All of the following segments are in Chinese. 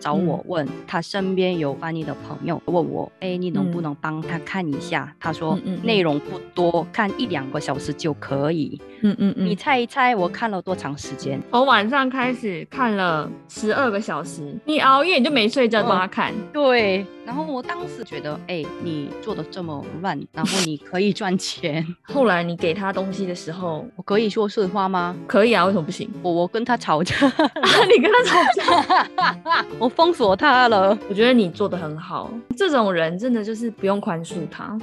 找我问，他身边有翻译的朋友问我，哎，你能不能帮他看一下？他说内容不多，看一两个小时就可以。嗯嗯嗯，你猜一猜我看了多长时间？我晚上开始看了十二个小时，你熬夜你就没睡觉帮他看？对。然后我当时觉得，哎，你做的这么乱，然后你可以赚钱。后来你给他东西的时候，我可以说实话吗？可以啊，为什么不行？我我跟他吵架，你跟他吵架，我封锁他了。我觉得你做的很好，这种人真的就是不用宽恕他。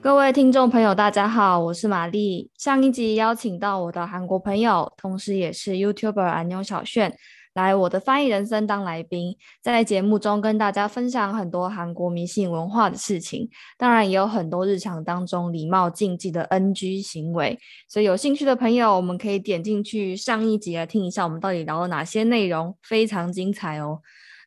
各位听众朋友，大家好，我是玛丽。上一集邀请到我的韩国朋友，同时也是 YouTuber 安妞小炫。来我的翻译人生当来宾，在节目中跟大家分享很多韩国迷信文化的事情，当然也有很多日常当中礼貌禁忌的 NG 行为。所以有兴趣的朋友，我们可以点进去上一集来听一下，我们到底聊了哪些内容，非常精彩哦。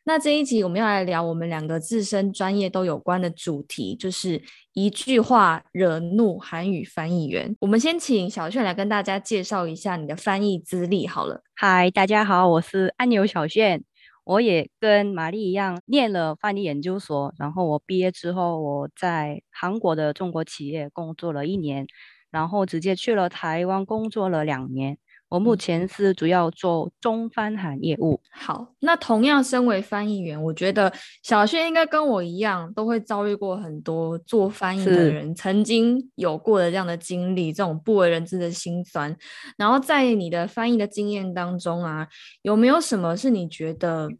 那这一集我们要来聊我们两个自身专业都有关的主题，就是一句话惹怒韩语翻译员。我们先请小炫来跟大家介绍一下你的翻译资历好了。嗨，大家好，我是安牛小炫，我也跟玛丽一样念了翻译研究所，然后我毕业之后我在韩国的中国企业工作了一年，然后直接去了台湾工作了两年。我目前是主要做中翻韩业务。好，那同样身为翻译员，我觉得小轩应该跟我一样，都会遭遇过很多做翻译的人曾经有过的这样的经历，这种不为人知的辛酸。然后在你的翻译的经验当中啊，有没有什么是你觉得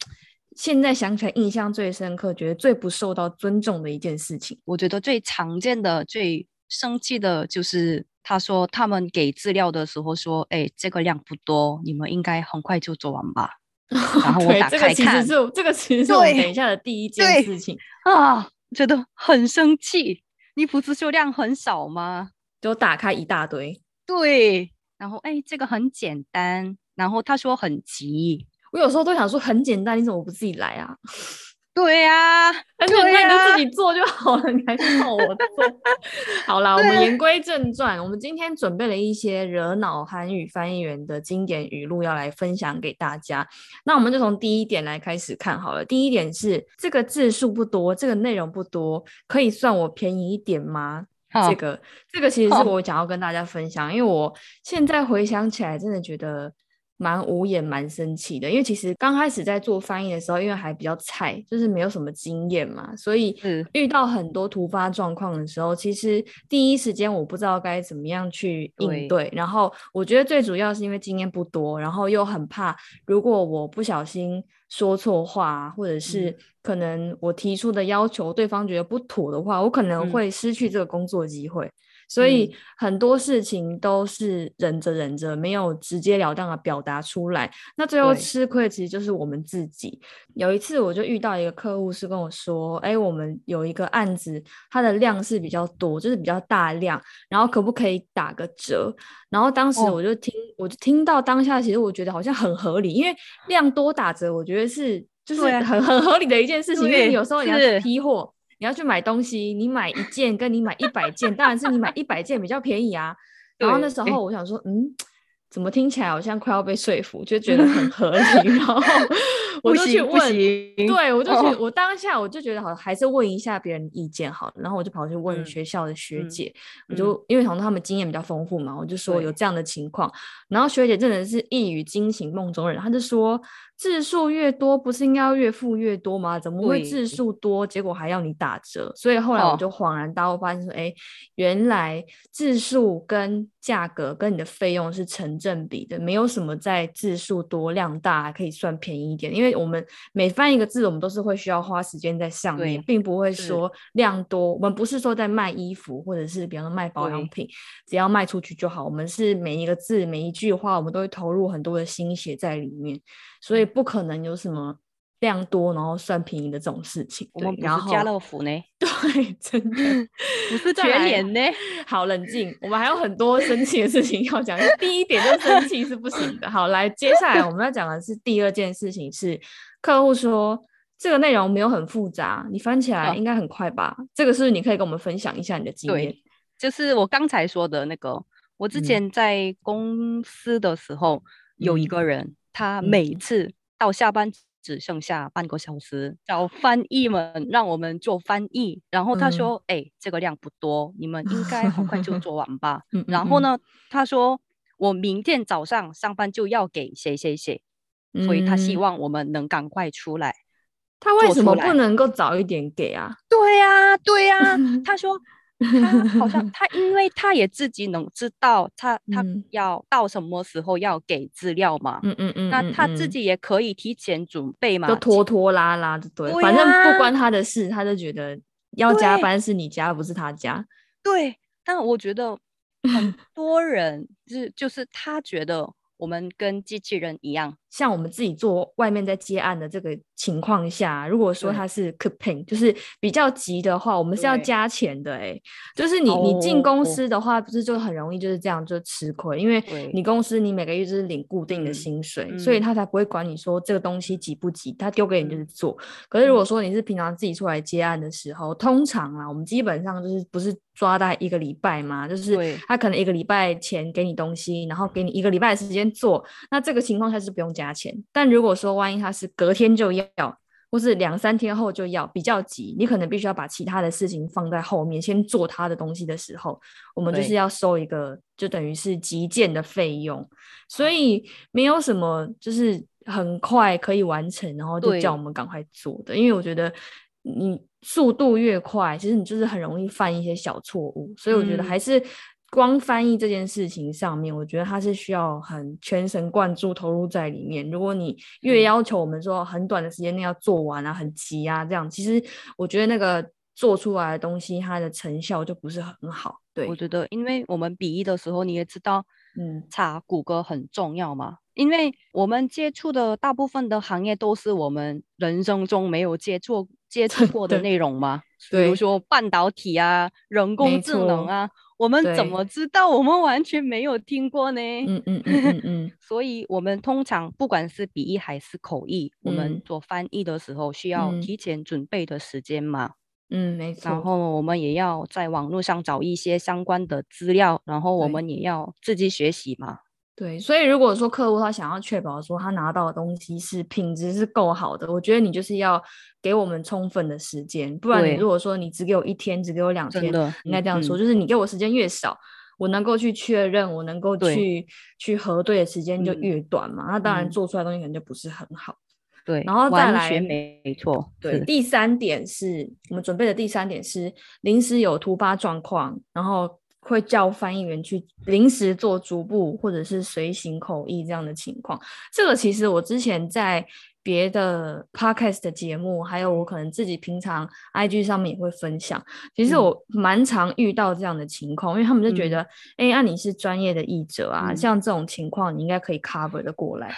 现在想起来印象最深刻，觉得最不受到尊重的一件事情？我觉得最常见的、最生气的就是。他说：“他们给资料的时候说，哎，这个量不多，你们应该很快就做完吧。”然后 我打开看，这个其实是这个其实是我等一下的第一件事情啊，觉得很生气。你不是说量很少吗？就打开一大堆。对，然后哎，这个很简单。然后他说很急，我有时候都想说很简单，你怎么不自己来啊？对呀，而且那你就自己做就好了，你还靠我做？好啦，我们言归正传，我们今天准备了一些惹恼韩语翻译员的经典语录要来分享给大家。那我们就从第一点来开始看好了。第一点是这个字数不多，这个内容不多，可以算我便宜一点吗？这个这个其实是我想要跟大家分享，因为我现在回想起来，真的觉得。蛮无言、蛮生气的，因为其实刚开始在做翻译的时候，因为还比较菜，就是没有什么经验嘛，所以遇到很多突发状况的时候，其实第一时间我不知道该怎么样去应对。然后我觉得最主要是因为经验不多，然后又很怕，如果我不小心说错话，或者是可能我提出的要求对方觉得不妥的话，我可能会失去这个工作机会。所以很多事情都是忍着忍着，没有直截了当的表达出来。那最后吃亏其实就是我们自己。有一次我就遇到一个客户是跟我说：“哎，我们有一个案子，它的量是比较多，就是比较大量，然后可不可以打个折？”然后当时我就听，我就听到当下，其实我觉得好像很合理，因为量多打折，我觉得是就是很很合理的一件事情。因为有时候你要批货。你要去买东西，你买一件跟你买一百件，当然是你买一百件比较便宜啊。然后那时候我想说，嗯。怎么听起来好像快要被说服，就觉得很 合理，然后我就去问，对我就去，我当下我就觉得好，还是问一下别人意见好了，然后我就跑去问学校的学姐，我就因为好像他们经验比较丰富嘛，我就说有这样的情况，然后学姐真的是一语惊醒梦中人，她就说字数越多不是应该要越付越多吗？怎么会字数多结果还要你打折？所以后来我就恍然大悟，发现说，哎，原来字数跟价格跟你的费用是成正比的，没有什么在字数多量大还可以算便宜一点，因为我们每翻一个字，我们都是会需要花时间在上面，并不会说量多。我们不是说在卖衣服，或者是比方说卖保养品，只要卖出去就好。我们是每一个字、每一句话，我们都会投入很多的心血在里面，所以不可能有什么量多，然后算便宜的这种事情。我们不然后是家乐福呢，对，真的 不是全年呢。好冷静，我们还有很多生气的事情要讲。第一点就生气是不行的。好，来，接下来我们要讲的是第二件事情，是客户说这个内容没有很复杂，你翻起来哦应该很快吧？这个是是你可以跟我们分享一下你的经验？就是我刚才说的那个，我之嗯前在公司的时候，有一嗯个人，他嗯每次到下班只剩下半个小时，找翻译们让我们做翻译，然后他嗯说：“哎、这个量不多，你们应该很快就 做完吧。然后呢，他说：“我明天早上上班就要给谁谁谁，所以他希嗯望我们能赶快出来。”他为什么不能够早一点给啊？对呀、对呀、他说他好像 他，因为他也自己能知道他他嗯要到什么时候要给资料嘛，嗯嗯嗯，那他自己也可以提前准备嘛，就拖拖拉拉的，对，对反正啊不关他的事，他就觉得要加班是你家，不是他家。对，但我觉得很 多人就是就是他觉得我们跟机器人一样，像我们自己做外面在接案的这个情况下，如果说对。它是 c o p i n g 就是比较急的话，我们是要加钱的、欸。就是你你进公哦。司的话，不是就很容易就是这样就吃亏，因为你公司你每个月就是领固定的嗯薪水，所以嗯。他才不会管你说这个东西急不急，他丢给你就是嗯做。可是如果嗯。说你是平常自己出来接案的时候，通常啊，我们基本上就是不是抓大概一个礼拜嘛，就是对。他可能一个礼拜前给你东西，然后给你一个礼拜的时间做，那这个情况下是不用加钱。但如果说万一他是隔天就要，或是两三天后就要，比较急，你可能必须要把其他的事情放在后面，先做他的东西的时候，我们就是要收一个，就等于是急件的费用，所以没有什么就是很快可以完成，然后就叫我们赶快做的，因为我觉得你速度越快，其实你就是很容易犯一些小错误，所以我觉得嗯。还是光翻译这件事情上面，我觉得它是需要很全神贯注投入在里面。如果你越嗯要求我们说很短的时间内要做完啊，很急啊，这样其实我觉得那个做出来的东西，它的成效就不是很好。对我，觉得，因为我们笔译的时候，你也知道，嗯，查谷歌很重要嘛，因为我们接触的大部分的行业都是我们人生中没有接触接触过的对内容嘛，比如说半导体啊、人工智能啊，我们怎对么知道？我们完全没有听过呢。嗯嗯嗯嗯嗯，所以，我们通常不管是笔译还是口译，我们嗯做翻译的时候需要嗯提前准备的时间嘛。嗯，没错。然后我们也要在网络上找一些相关的资料，然后我对们也要自己学习嘛。对，所以如果说客户他想要确保说他拿到的东西是品质是够好的，我觉得你就是要给我们充分的时间，不然你如果说你只给我一天，只给我两天，应该这样说，嗯。就是你给我时间越少，我能够去确认，我能够去去核对的时间就嗯。越短嘛，那当然嗯。做出来的东西可能就不是很好。对，然后再完来全没错，对，第三点是我们准备的第三点是临时有突发状况，然后会叫翻译员去临时做逐步或者是随行口译这样的情况。这个其实我之前在别的 podcast 的节目，还有我可能自己平常 IG 上面也会分享。其实嗯我蛮常遇到这样的情况，因为他们就觉嗯得，哎、那、你是专业的译者啊，嗯像这种情况你应该可以 cover 的过来。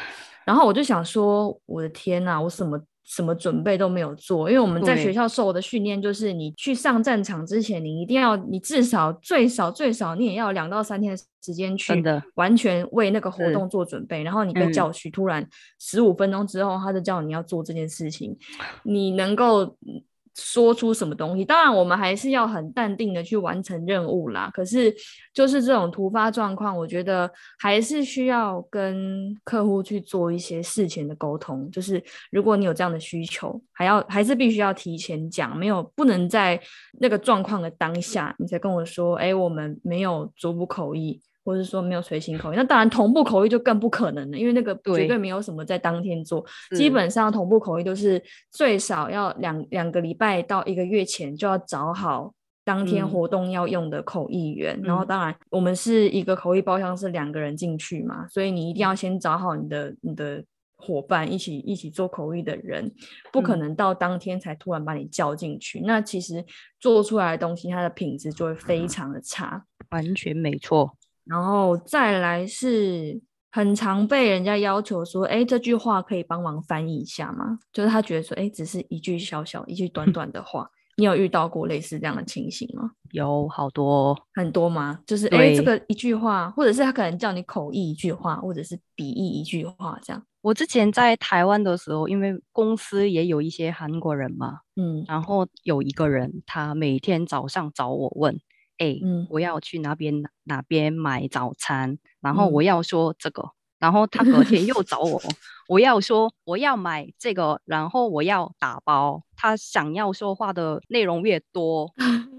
然后我就想说，我的天呐，我什么什么准备都没有做，因为我们在学校受的训练就是，你去上战场之前，你一定要，你至少最少最少你也要两到三天的时间去完全为那个活动做准备。然后你被嗯。叫去，突然十五分钟之后，他就叫你要做这件事情，你能够嗯说出什么东西？当然，我们还是要很淡定的去完成任务啦。可是，就是这种突发状况，我觉得还是需要跟客户去做一些事前的沟通。就是如果你有这样的需求，还要还是必须要提前讲，没有不能在那个状况的当下，你才跟我说，哎，我们没有逐步口译。或者说没有随行口译，那当然同步口译就更不可能了，因为那个绝对对没有什么在当天做，基本上同步口译都是最少要两两个礼拜到一个月前就要找好当天嗯。活动要用的口译员，然后嗯。当然我们是一个口译包厢是两个人进去嘛，所以你一定要先找好你的你的伙伴一起一起做口译的人，不可嗯。能到当天才突然把你叫进去，那其实做出来的东西它的品质就会非常的差。完全没错。然后再来是很常被人家要求说，哎，这句话可以帮忙翻译一下吗？就是他觉得说，哎，只是一句小小、一句短短的话。你有遇到过类似这样的情形吗？有好多很多吗？就是哎，这个一句话，或者是他可能叫你口译一句话，或者是笔译一句话，这样。我之前在台湾的时候，因为公司也有一些韩国人嘛，嗯，然后有一个人，他每天早上找我问，哎，我要去哪边哪边买早餐，然后我要说这个。然后他隔天又找我，我要说我要买这个，然后我要打包。他想要说话的内容越多，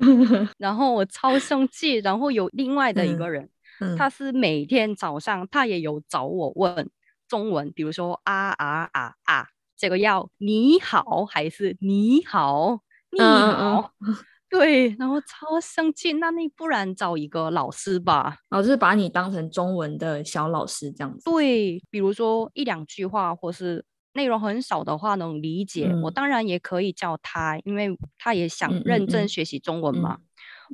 然后我超生气。然后有另外的一个人，他是每天早上他也有找我问中文，比如说啊啊啊啊，这个要你好还是你好你好。对，然后超生气，那你不然找一个老师吧，老师把你当成中文的小老师这样子。对，比如说一两句话，或是内容很少的话能理解，我当然也可以叫他，因为他也想认真学习中文嘛。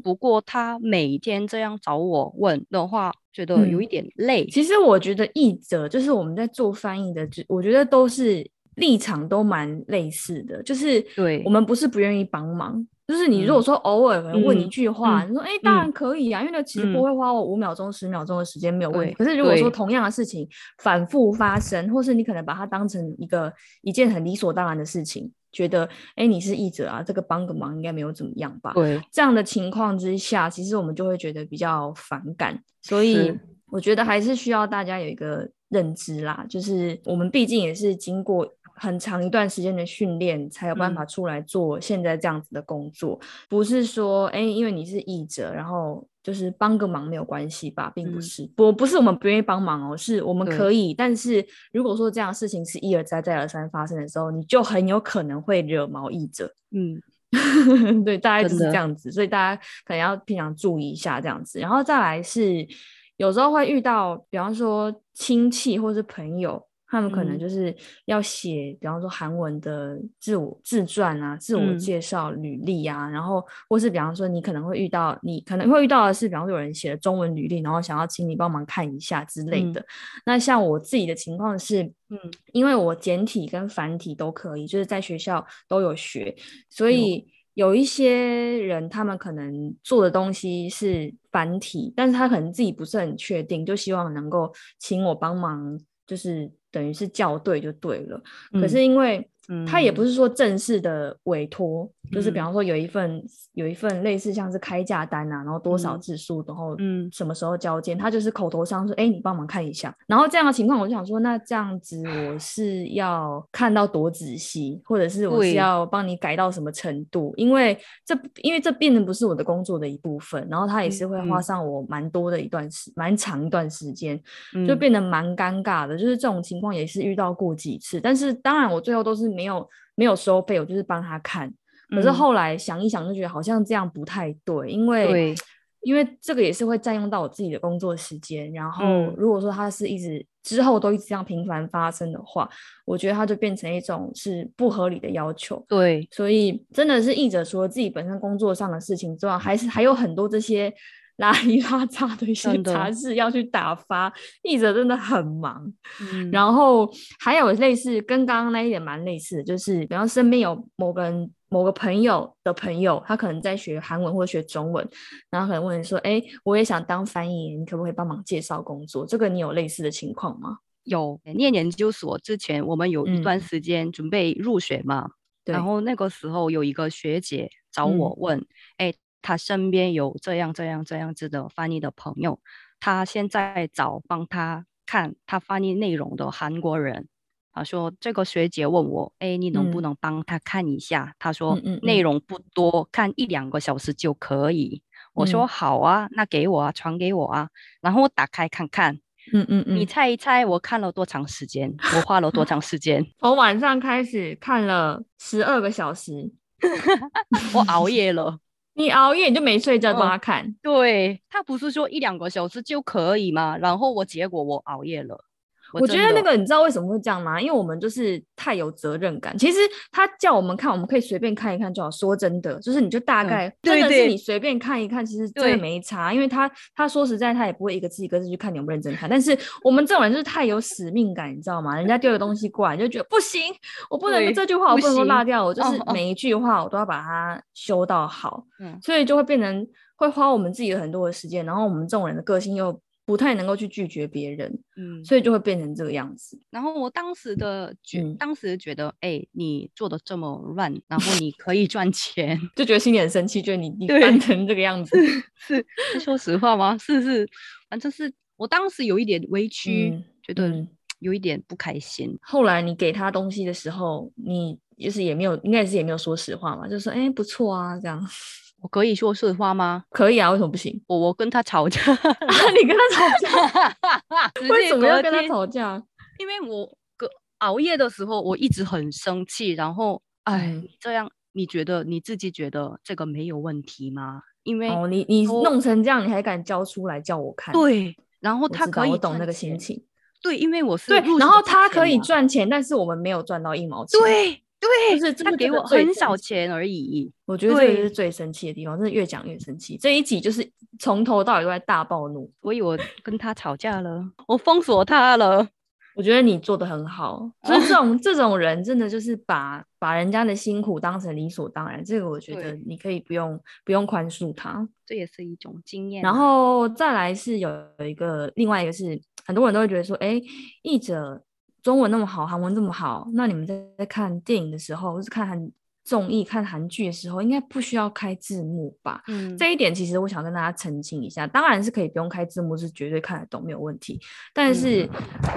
不过他每天这样找我问的话，觉得有一点累。其实我觉得译者就是我们在做翻译的，我觉得都是立场都蛮类似的，就是对我们不是不愿意帮忙。就是你如果说偶尔问一句话，你说哎，当然可以啊，因为那其实不会花我五秒钟、十秒钟的时间，没有问题。可是如果说同样的事情反复发生，或是你可能把它当成一个一件很理所当然的事情，觉得哎你是译者啊，这个帮个忙应该没有怎么样吧？对，这样的情况之下，其实我们就会觉得比较反感。所以我觉得还是需要大家有一个认知啦，就是我们毕竟也是经过。很长一段时间的训练才有办法出来做现在这样子的工作，不是说哎，因为你是译者，然后就是帮个忙没有关系吧，并不是，不不是我们不愿意帮忙哦，是我们可以，但是如果说这样的事情是一而再再而三发生的时候，你就很有可能会惹毛译者，嗯，对，大概就是这样子，所以大家可能要平常注意一下这样子，然后再来是有时候会遇到，比方说亲戚或是朋友。他们可能就是要写，比方说韩文的自我自传啊、自我介绍履历啊，然后或是比方说你可能会遇到，你可能会遇到的是，比方说有人写了中文履历，然后想要请你帮忙看一下之类的。那像我自己的情况是，嗯，因为我简体跟繁体都可以，就是在学校都有学，所以有一些人他们可能做的东西是繁体，但是他可能自己不是很确定，就希望能够请我帮忙，就是。等于是校对就对了，可是因为。他也不是说正式的委托，就是比方说有一份有一份类似像是开价单啊，然后多少字数，然后嗯什么时候交件，他就是口头上说，哎，你帮忙看一下。然后这样的情况，我就想说，那这样子我是要看到多仔细，或者是我是要帮你改到什么程度？因为这因为这变得不是我的工作的一部分，然后他也是会花上我蛮多的一段时蛮长一段时间，就变得蛮尴尬的。就是这种情况也是遇到过几次，但是当然我最后都是。没有没有收费，我就是帮他看。可是后来想一想，就觉得好像这样不太对，因为因为这个也是会占用到我自己的工作时间。然后如果说他是一直之后都一直这样频繁发生的话，我觉得他就变成一种是不合理的要求。对，所以真的是译者除了自己本身工作上的事情之外，还是还有很多这些。拉里拉杂的一些杂事要去打发，译者真的很忙。然后还有类似跟刚刚那一点蛮类似的，就是比方身边有某个人、某个朋友的朋友，他可能在学韩文或者学中文，然后可能问你说：“哎，我也想当翻译，你可不可以帮忙介绍工作？”这个你有类似的情况吗？有，念研究所之前，我们有一段时间准备入学嘛，然后那个时候有一个学姐找我问：“哎。”他身边有这样这样这样子的翻译的朋友，他现在找帮他看他翻译内容的韩国人。他说：“这个学姐问我，哎，你能不能帮他看一下？”他说：“内容不多，看一两个小时就可以。”我说：“好啊，那给我啊，传给我啊。”然后我打开看看，嗯嗯嗯，你猜一猜我看了多长时间？我花了多长时间？从晚上开始看了十二个小时，我熬夜了。你熬夜你就没睡觉帮他看，对他不是说一两个小时就可以吗？然后我结果我熬夜了，我觉得那个你知道为什么会这样吗？因为我们就是太有责任感。其实他叫我们看，我们可以随便看一看就好。说真的，就是你就大概真的是你随便看一看，其实真的没差。因为他他说实在，他也不会一个字一个字去看你有没有认真看。但是我们这种人就是太有使命感，你知道吗？人家丢个东西过来，就觉得不行，我不能这句话我不能够落掉，我就是每一句话我都要把它修到好。嗯，所以就会变成会花我们自己很多的时间。然后我们这种人的个性又。不太能够去拒绝别人，嗯，所以就会变成这个样子。然后我当时的觉，当时觉得，哎，你做的这么乱，然后你可以赚钱，就觉得心里很生气，觉得你你办成这个样子，是是说实话吗？是是，反正是我当时有一点委屈，觉得 有一点不开心。后来你给他东西的时候，你就是也没有，应该是也没有说实话嘛，就说，哎，不错啊，这样。我可以说实话吗？可以啊，为什么不行？我我跟他吵架，你跟他吵架？为什么要跟他吵架？因为我隔熬夜的时候，我一直很生气。然后，哎，这样你觉得你自己觉得这个没有问题吗？因为哦，你你弄成这样，你还敢交出来叫我看？对，然后他可以我懂那个心情。对，因为我是对，然后他可以赚钱，但是我们没有赚到一毛钱。对。对，就是他给我很少钱而已。我觉得这个是最生气的地方，真的越讲越生气。这一集就是从头到尾都在大暴怒，所以我跟他吵架了，我封锁他了。我觉得你做的很好，就是这种 这种人，真的就是把把人家的辛苦当成理所当然。这个我觉得你可以不用不用宽恕他，这也是一种经验。然后再来是有有一个另外一个是很多人都会觉得说，哎，译者。中文那么好，韩文这么好，那你们在在看电影的时候，或是看韩综艺、看韩剧的时候，应该不需要开字幕吧？嗯，这一点其实我想跟大家澄清一下。当然是可以不用开字幕，是绝对看得懂，没有问题。但是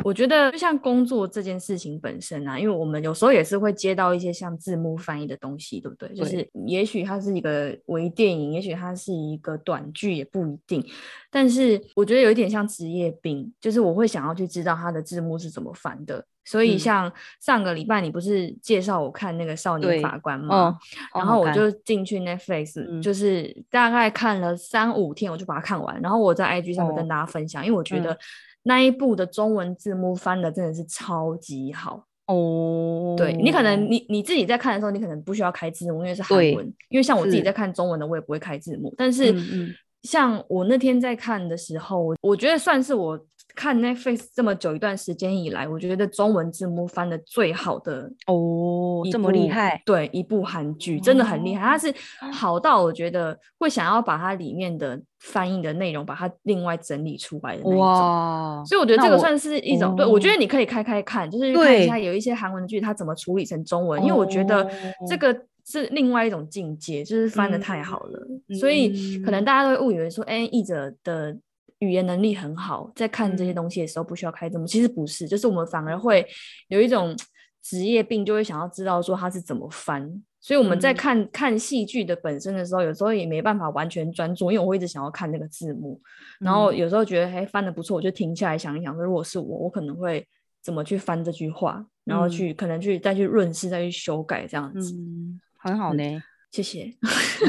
我觉得，就像工作这件事情本身啊，因为我们有时候也是会接到一些像字幕翻译的东西，对不对？就是也许它是一个微电影，也许它是一个短剧，也不一定。但是我觉得有一点像职业病，就是我会想要去知道它的字幕是怎么翻的。所以像上个礼拜你不是介绍我看那个少年法官吗？然后我就进去 Netflix，就是大概看了三五天，我就把它看完。然后我在 IG 上面跟大家分享，因为我觉得那一部的中文字幕翻的真的是超级好哦。对你可能你你自己在看的时候，你可能不需要开字幕，因为是韩文。因为像我自己在看中文的，我也不会开字幕。但是像我那天在看的时候，我我觉得算是我看 Netflix 这么久一段时间以来，我觉得中文字幕翻的最好的哦，这么厉害，对，一部韩剧真的很厉害，它是好到我觉得会想要把它里面的翻译的内容把它另外整理出来的那种，所以我觉得这个算是一种，对我觉得你可以开开看，就是看一下有一些韩文剧它怎么处理成中文，因为我觉得这个。是另外一种境界，就是翻的太好了，所以可能大家都会误以为说，哎，译者的语言能力很好，在看这些东西的时候不需要开字幕。其实不是，就是我们反而会有一种 职业病，就会想要知道说它是怎么翻。所以我们在看看戏剧的本身的时候，有时候也没办法完全专注，因为我会一直想要看那个字幕。然后有时候觉得，哎，翻的不错，我就停下来想一想，说如果是我，我可能会怎么去翻这句话，然后去可能去再去润饰，再去修改这样子。很好呢，谢谢。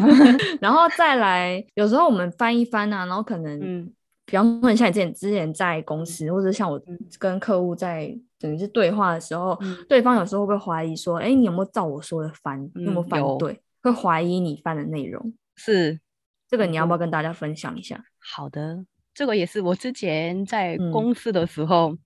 然后再来，有时候我们翻一翻啊，然后可能，嗯，比方说像你之前之前在公司，或者像我跟客户在等于是对话的时候，对方有时候会不会怀疑说，哎，你有没有照我说的翻？有没有翻对？会怀疑你翻的内容。是，这个你要不要跟大家分享一下？好的。这个也是我之前在公司的时候，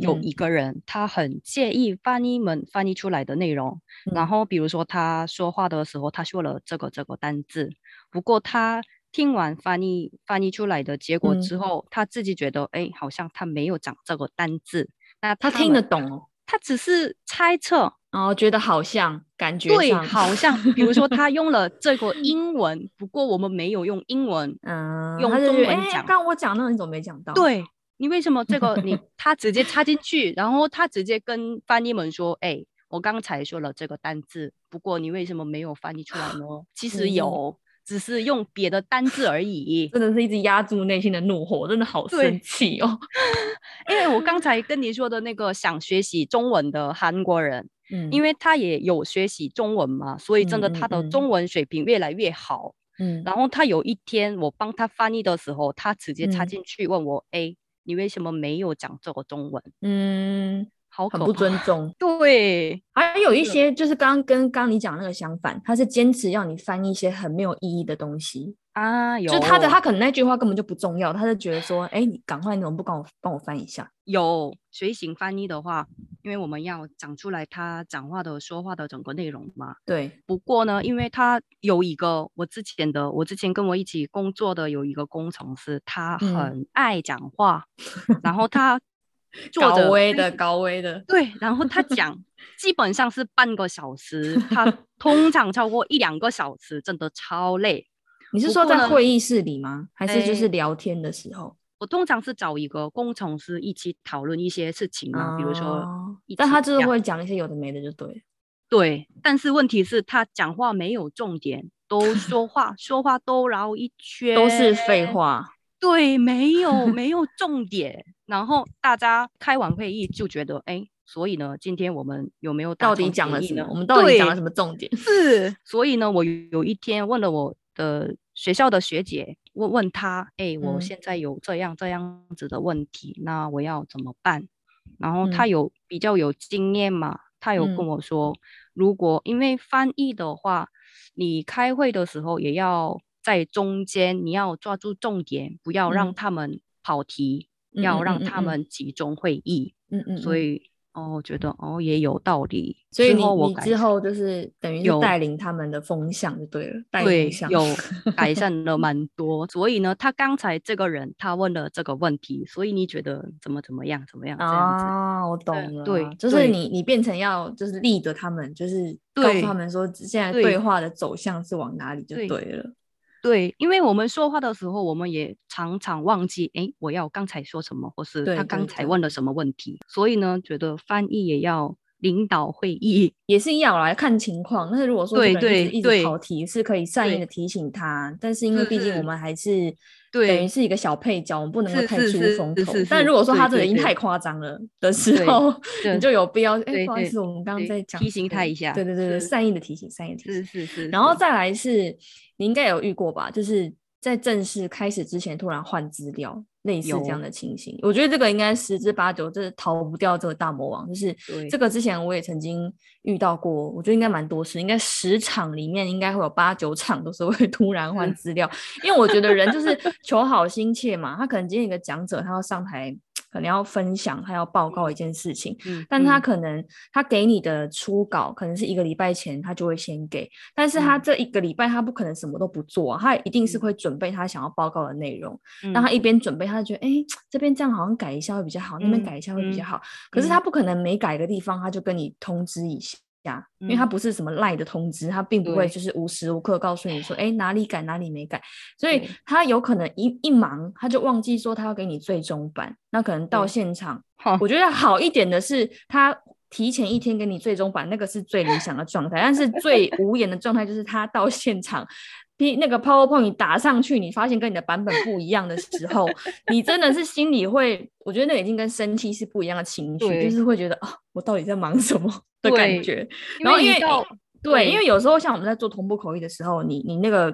有一个人他很介意翻译们翻译出来的内容。然后比如说他说话的时候，他说了这个这个单字，不过他听完翻译翻译出来的结果之后，他自己觉得哎，好像他没有讲这个单字。那他听得懂哦，他只是猜测。然后觉得好像感觉对，好像比如说他用了这个 英文，不过我们没有用英文，嗯，用中文讲。刚我讲那个你怎么没讲到？对你为什么这个你 他直接插进去，然后他直接跟翻译们说：“哎，我刚才说了这个单字，不过你为什么没有翻译出来呢？”其实有。只是用别的单字而已，真的是一直压住内心的怒火，真的好生气哦。因为我刚才跟你说的那个想学习中文的韩国人，嗯，因为他也有学习中文嘛，所以真的他的中文水平越来越好。嗯，然后他有一天我帮他翻译的时候，他直接插进去问我：“哎，你为什么没有讲这个中文？嗯，好很不尊。重。对，还有一些就是刚刚跟刚刚你讲那个相反，他是坚持要你翻译一些很没有意义的东西，啊，有就他的他可能那句话根本就不重要，他就觉得说，哎，你赶快你怎么不帮我帮我翻一下？有随行翻译的话，因为我们要讲出来他讲话的说话的整个内容嘛。对，不过呢，因为他有一个我之前的，我之前跟我一起工作的有一个工程师，他嗯很爱讲话，然后他坐高着危的高危的，对，然后他讲 基本上是半个小时，他通常超过一两个小时，真的超累。你是说在会议室里吗？还是就是哎聊天的时候？我通常是找一个工程师一起讨论一些事情嘛，比如说但他就是会讲一些有的没的，就对了。对，但是问题是，他讲话没有重点，都说话说话都绕一圈，都是废。话。对，没有没有重点。然后大家开完会议就觉得，哎，所以呢，今天我们有没有到底讲了什么？我们到底讲了什么重点？是，所以呢，我有有一天问了我的学校的学姐，问问她，哎，我嗯现在有这样这样子的问题，那我要怎么办？然后她嗯有比较有经验嘛，她有跟嗯我说，如果因为翻译的话，你开会的时候也要在中间，你要抓住重点，不要让嗯他们跑题，嗯要让他们集中会议。嗯嗯，嗯所以哦，我觉得哦也有道理。所以你之后我你之后就是等于带领他们的风向就对了，带对有改善了 蛮多。所以呢，他刚才这个人他问了这个问题，所以你觉得怎么怎么样怎么样这样子？啊，我懂了，对就是你你变成要就是立着他们，就是告诉他们说现在对对话的走向是往哪里就对对了。对，因为我们说话的时候，我们也常常忘记，哎，我要刚才说什么，或是他对对对刚才问了什么问题。所以呢，觉得翻译也要领导会议。也是一样来看情况，但是如果说对对对跑题，是可以善意的提醒他，但是因为毕竟我们还是等于是一个小配角，我们不能够太出风头。但如果说对对对他这个已经太夸张了的时候，你就有必要，哎，对对不好意思，我们刚刚在讲提醒他一下。对对对对，善意的提醒，善意的提醒。是是，是。然后再来是，你应该有遇过吧？就是在正式开始之前突然换资料，类似这样的情形。我觉得这个应该十之八九，这是逃不掉这个大魔王。就是这个之前我也曾经遇到过，我觉得应该蛮多次，应该十场里面应该会有八九场都是会 突然换嗯资料，因为我觉得人就是求好心切嘛，他可能今天一个讲者他要上台。可能要分享，他要报告一件事情，嗯，但他嗯可能他给你的初稿可能是一个礼拜前他就会先给，但是他嗯这一个礼拜他不可能什么都不做啊、他一定是嗯会准备他想要报告的内容。嗯那他一边准备，他就觉得哎、诶这边这样好像改一下会比较好，那边嗯改一下会比较嗯好。可是他不可能每改一个地方他就跟你通知一下。因为他嗯不是什么赖的通知，他并不会就是无时无刻告诉你说，哎，哪里改哪里没改，所以他有可能一一忙他就忘记说他要给你最终版，那可能到现场我觉得好一点的是，他提前一天给你最终版，那个是最理想的状态。但是最无言的状态就是他到现场。P 那个 PowerPoint 你打上去，你发现跟你的版本不一样的时候，你真的是心里会，我觉得那已经跟生气是不一样的情绪，就是会觉得啊，我到底在忙什么 的感觉。然后因为对，因为有时候像我们在做同步口译的时候，你你那个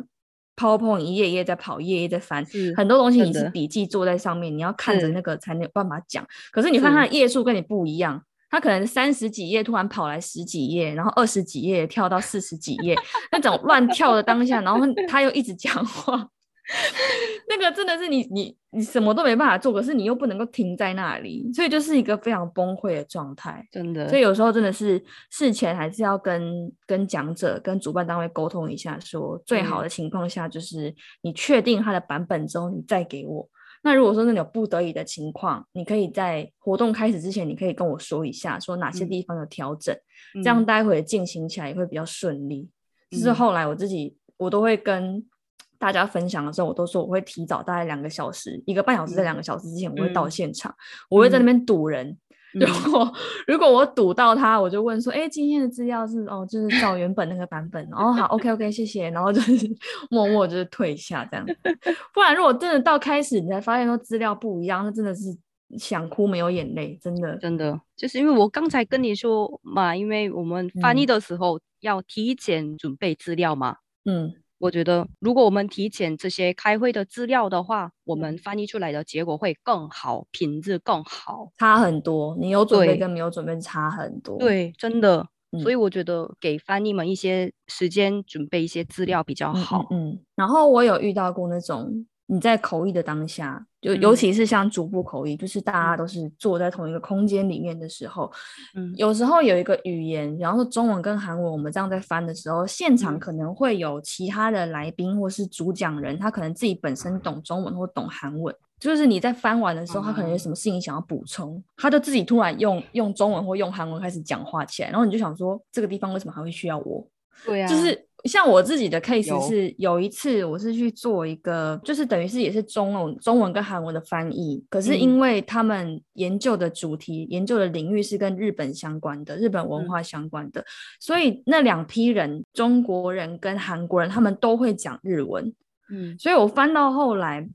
PowerPoint 一页一页在跑，一页一页在翻，很多东西你是笔记做在上面，你要看着那个才能有办法讲。可是你看它的页数跟你不一样，它可能三十几页突然跑来十几页，然后二十几页跳到四十几页，那种乱跳的当下，然后他又一直讲话。那个真的是你你你什么都没办法做，可是你又不能够停在那里，所以就是一个非常崩溃的状态。真的，所以有时候真的是事前还是要跟跟讲者、跟主办单位沟通一下说最好嗯的情况下就是你确定他的版本之后，你再给我。那如果说那种有不得已的情况，你可以在活动开始之前，你可以跟我说一下，说哪些嗯。地方有调整，这样嗯。待会进行起来也会比较顺利。就是嗯。后来我自己我都会跟大家分享的时候，我都说我会提早大概两个小时，一个半小时在嗯两个小时之前，我会到嗯。现场，我会在那嗯。边堵人。如嗯。果如果我堵到他，我就问说，哎、今天的资料是哦，就是照原本那个版本，哦，好，OK OK，谢谢，然后就是 默默就是退下这样，不然如果真的到开始你才发现说资料不一样，那真的是想哭没有眼泪，真的，真的，就是因为我刚才跟你说嘛，因为我们翻译嗯。的时候要提前准备资料嘛，嗯我觉得如果我们提前这些开会的资料的话，我们翻译出来的结果会更好，品质更好，差很多。你有准备跟没有准备差很多。对，真的。所以我觉得给翻译们一些时间准备一些资料比较好。嗯，然后我有遇到过那种你在口译的当下，就尤其是像逐步口译，就是大家都是坐在同一个空间里面的时候，嗯，有时候有一个语言，然后中文跟韩文，我们这样在翻的时候，现场可能会有其他的来宾或是主讲人，他可能自己本身懂中文或懂韩文。就是你在翻完的时候，他可能有什么事情想要补充，他就自己突然用用中文或用韩文开始讲话起来，然后你就想说这个地方为什么还会需要我？对啊，就是像我自己的 case 是有一次我是去做一个，就是等于是也是中文中文跟韩文的翻译，可是因为他们研究的主题、研究的领域是跟日本相关的、日本文化相关的，所以那两批人，中国人跟韩国人，他们都会讲日文。嗯，所以我翻到后来。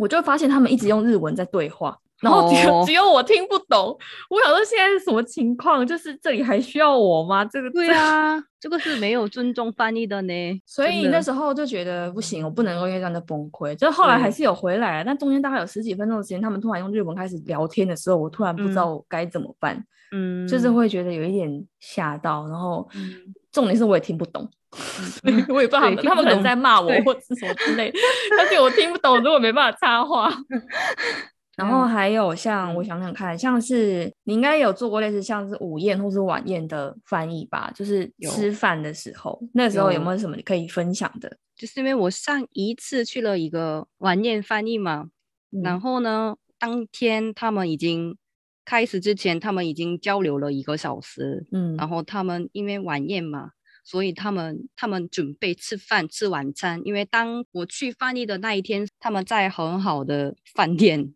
我就发现他们一直用日文在对话，然后只有只有我听不懂。我想说现在是什么情况？就是这里还需要我吗？这个对啊，这个是没有尊重翻译的呢。所以那时候就觉得不行，我不能够因为这样的崩溃。就后来还是有回来，但中间大概有十几分钟的时间，他们突然用日文开始聊天的时候，我突然不知道该怎么办。嗯，就是会觉得有一点吓到，然后重点是我也听不懂。我也不知道他们他们可能在骂我或者什么之类，而且我听不懂，如果没办法插话。然后还有像我想想看，像是你应该有做过类似像是午宴或是晚宴的翻译吧？就是吃饭的时候，那时候有没有什么你可以分享的？就是因为我上一次去了一个晚宴翻译嘛，然后呢，当天他们已经开始之前，他们已经交流了一个小时，嗯，然后他们因为晚宴嘛。所以他们他们准备吃饭吃晚餐，因为当我去翻译的那一天，他们在很好的饭店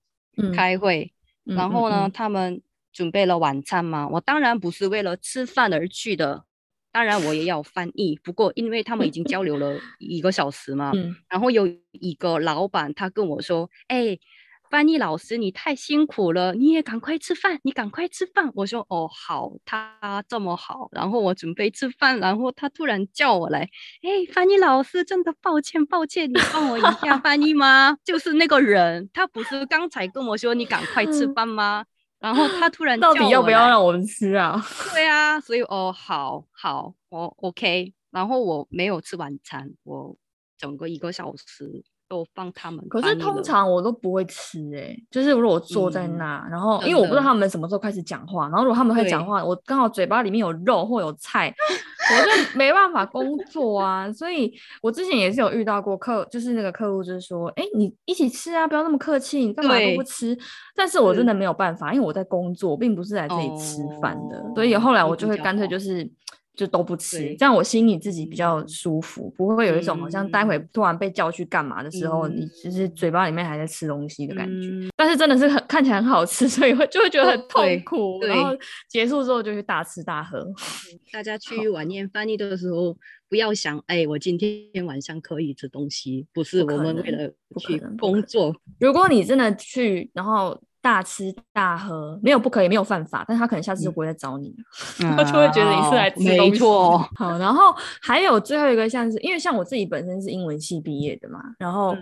开会，然后呢，他们准备了晚餐嘛。我当然不是为了吃饭而去的，当然我也要翻译。不过因为他们已经交流了一个小时嘛，然后有一个老板他跟我说：“哎。”翻译老师，你太辛苦了，你也赶快吃饭，你赶快吃饭。我说哦好，他这么好，然后我准备吃饭，然后他突然叫我来，哎，翻译老师，真的抱歉抱歉，你帮我一下翻译吗？就是那个人，他不是刚才跟我说你赶快吃饭吗？然后他突然到底要不要让我们吃啊？对啊，所以哦好好我 OK，然后我没有吃晚餐，我整个一个小时。都放他们，可是通常我都不会吃哎，就是如果我坐在那，然后因为我不知道他们什么时候开始讲话，然后如果他们会讲话，我刚好嘴巴里面有肉或有菜，我就没办法工作啊。所以我之前也是有遇到过客，就是那个客户就是说，哎，你一起吃啊，不要那么客气，你干嘛都不吃？但是我真的没有办法，因为我在工作，并不是来这里吃饭的，所以后来我就会干脆就是。就都不吃，这样我心里自己比较舒服，不会有一种好像待会突然被叫去干嘛的时候，你其实嘴巴里面还在吃东西的感觉。但是真的是很看起来很好吃，所以会就会觉得很 痛苦。然后结束之后就去大吃大喝。大家 去晚宴翻译的时候，不要想哎，我今天晚上可以吃东西，不是我们为了去工作。如果你真的去，然后。大吃大喝没有不可以，没有犯法，但他可能下次就不会再找你了，他就会觉得你是来吃东西。没错，好，然后还有最后一个，像是因为像我自己本身是英文系毕业的嘛，然后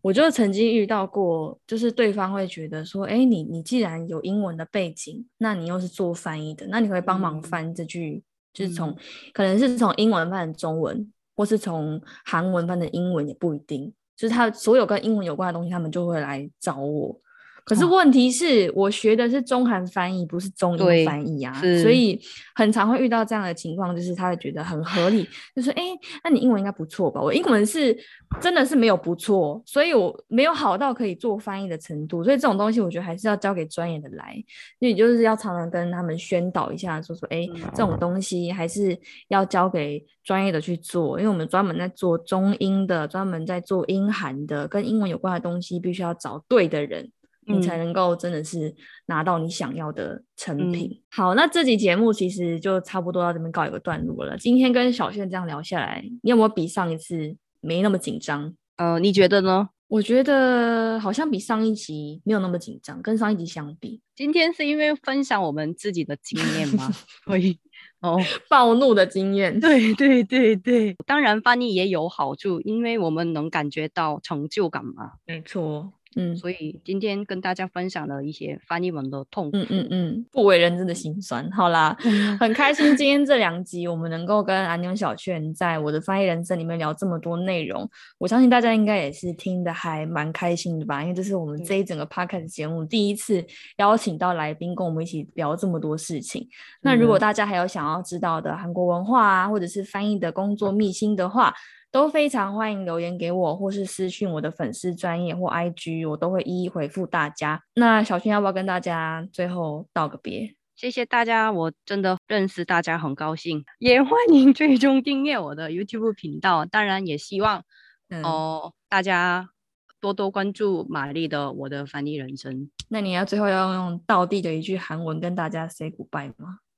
我就曾经遇到过，就是对方会觉得说，哎，你你既然有英文的背景，那你又是做翻译的，那你会帮忙翻这句，就是从可能是从英文翻成中文，或是从韩文翻成英文也不一定，就是他所有跟英文有关的东西，他们就会来找我。可是问题是我学的是中韩翻译，不是中英翻译啊，所以很常会遇到这样的情况，就是他会觉得很合理，就说：“哎，那你英文应该不错吧？”我英文是真的是没有不错，所以我没有好到可以做翻译的程度，所以这种东西我觉得还是要交给专业的来，所以就是要常常跟他们宣导一下，说说：“哎，这种东西还是要交给专业的去做，因为我们专门在做中英的，专门在做英韩的，跟英文有关的东西，必须要找对的人。”你才能够真的是拿到你想要的成品。好，那这集节目其实就差不多到这边告一个段落了。今天跟小炫这样聊下来，你有没有比上一次没那么紧张？呃，你觉得呢？我觉得好像比上一集没有那么紧张，跟上一集相比。今天是因为分享我们自己的经验吗？所以哦，暴怒的经验。对对对对，当然翻译也有好处，因为我们能感觉到成就感嘛。没错。嗯，所以今天跟大家分享了一些翻译文的痛苦，嗯嗯嗯，不为人知的心酸。好啦，很开心今天这两集我们能够跟安妞小圈在我的翻译人生里面聊这么多内容，我相信大家应该也是听的还蛮开心的吧？因为这是我们这一整个 podcast 节目第一次邀请到来宾跟我们一起聊这么多事情。那如果大家还有想要知道的韩国文化啊，或者是翻译的工作秘辛的话，都非常欢迎留言给我，或是私讯我的粉丝专业或 IG，我都会一一回复大家。那小薰要不要跟大家最后道个别？谢谢大家，我真的认识大家很高兴，也欢迎最终订阅我的 YouTube 频道。当然也希望哦大家多多关注玛丽的我的翻译人生。那你要最后要用道地的一句韩文跟大家 say goodbye 吗？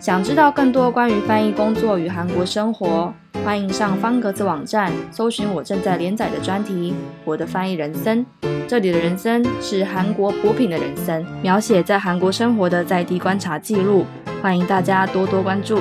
想知道更多关于翻译工作与韩国生活，欢迎上方格子网站搜寻我正在连载的专题《我的翻译人生》。这里的人生是韩国补品的人生，描写在韩国生活的在地观察记录。欢迎大家多多关注。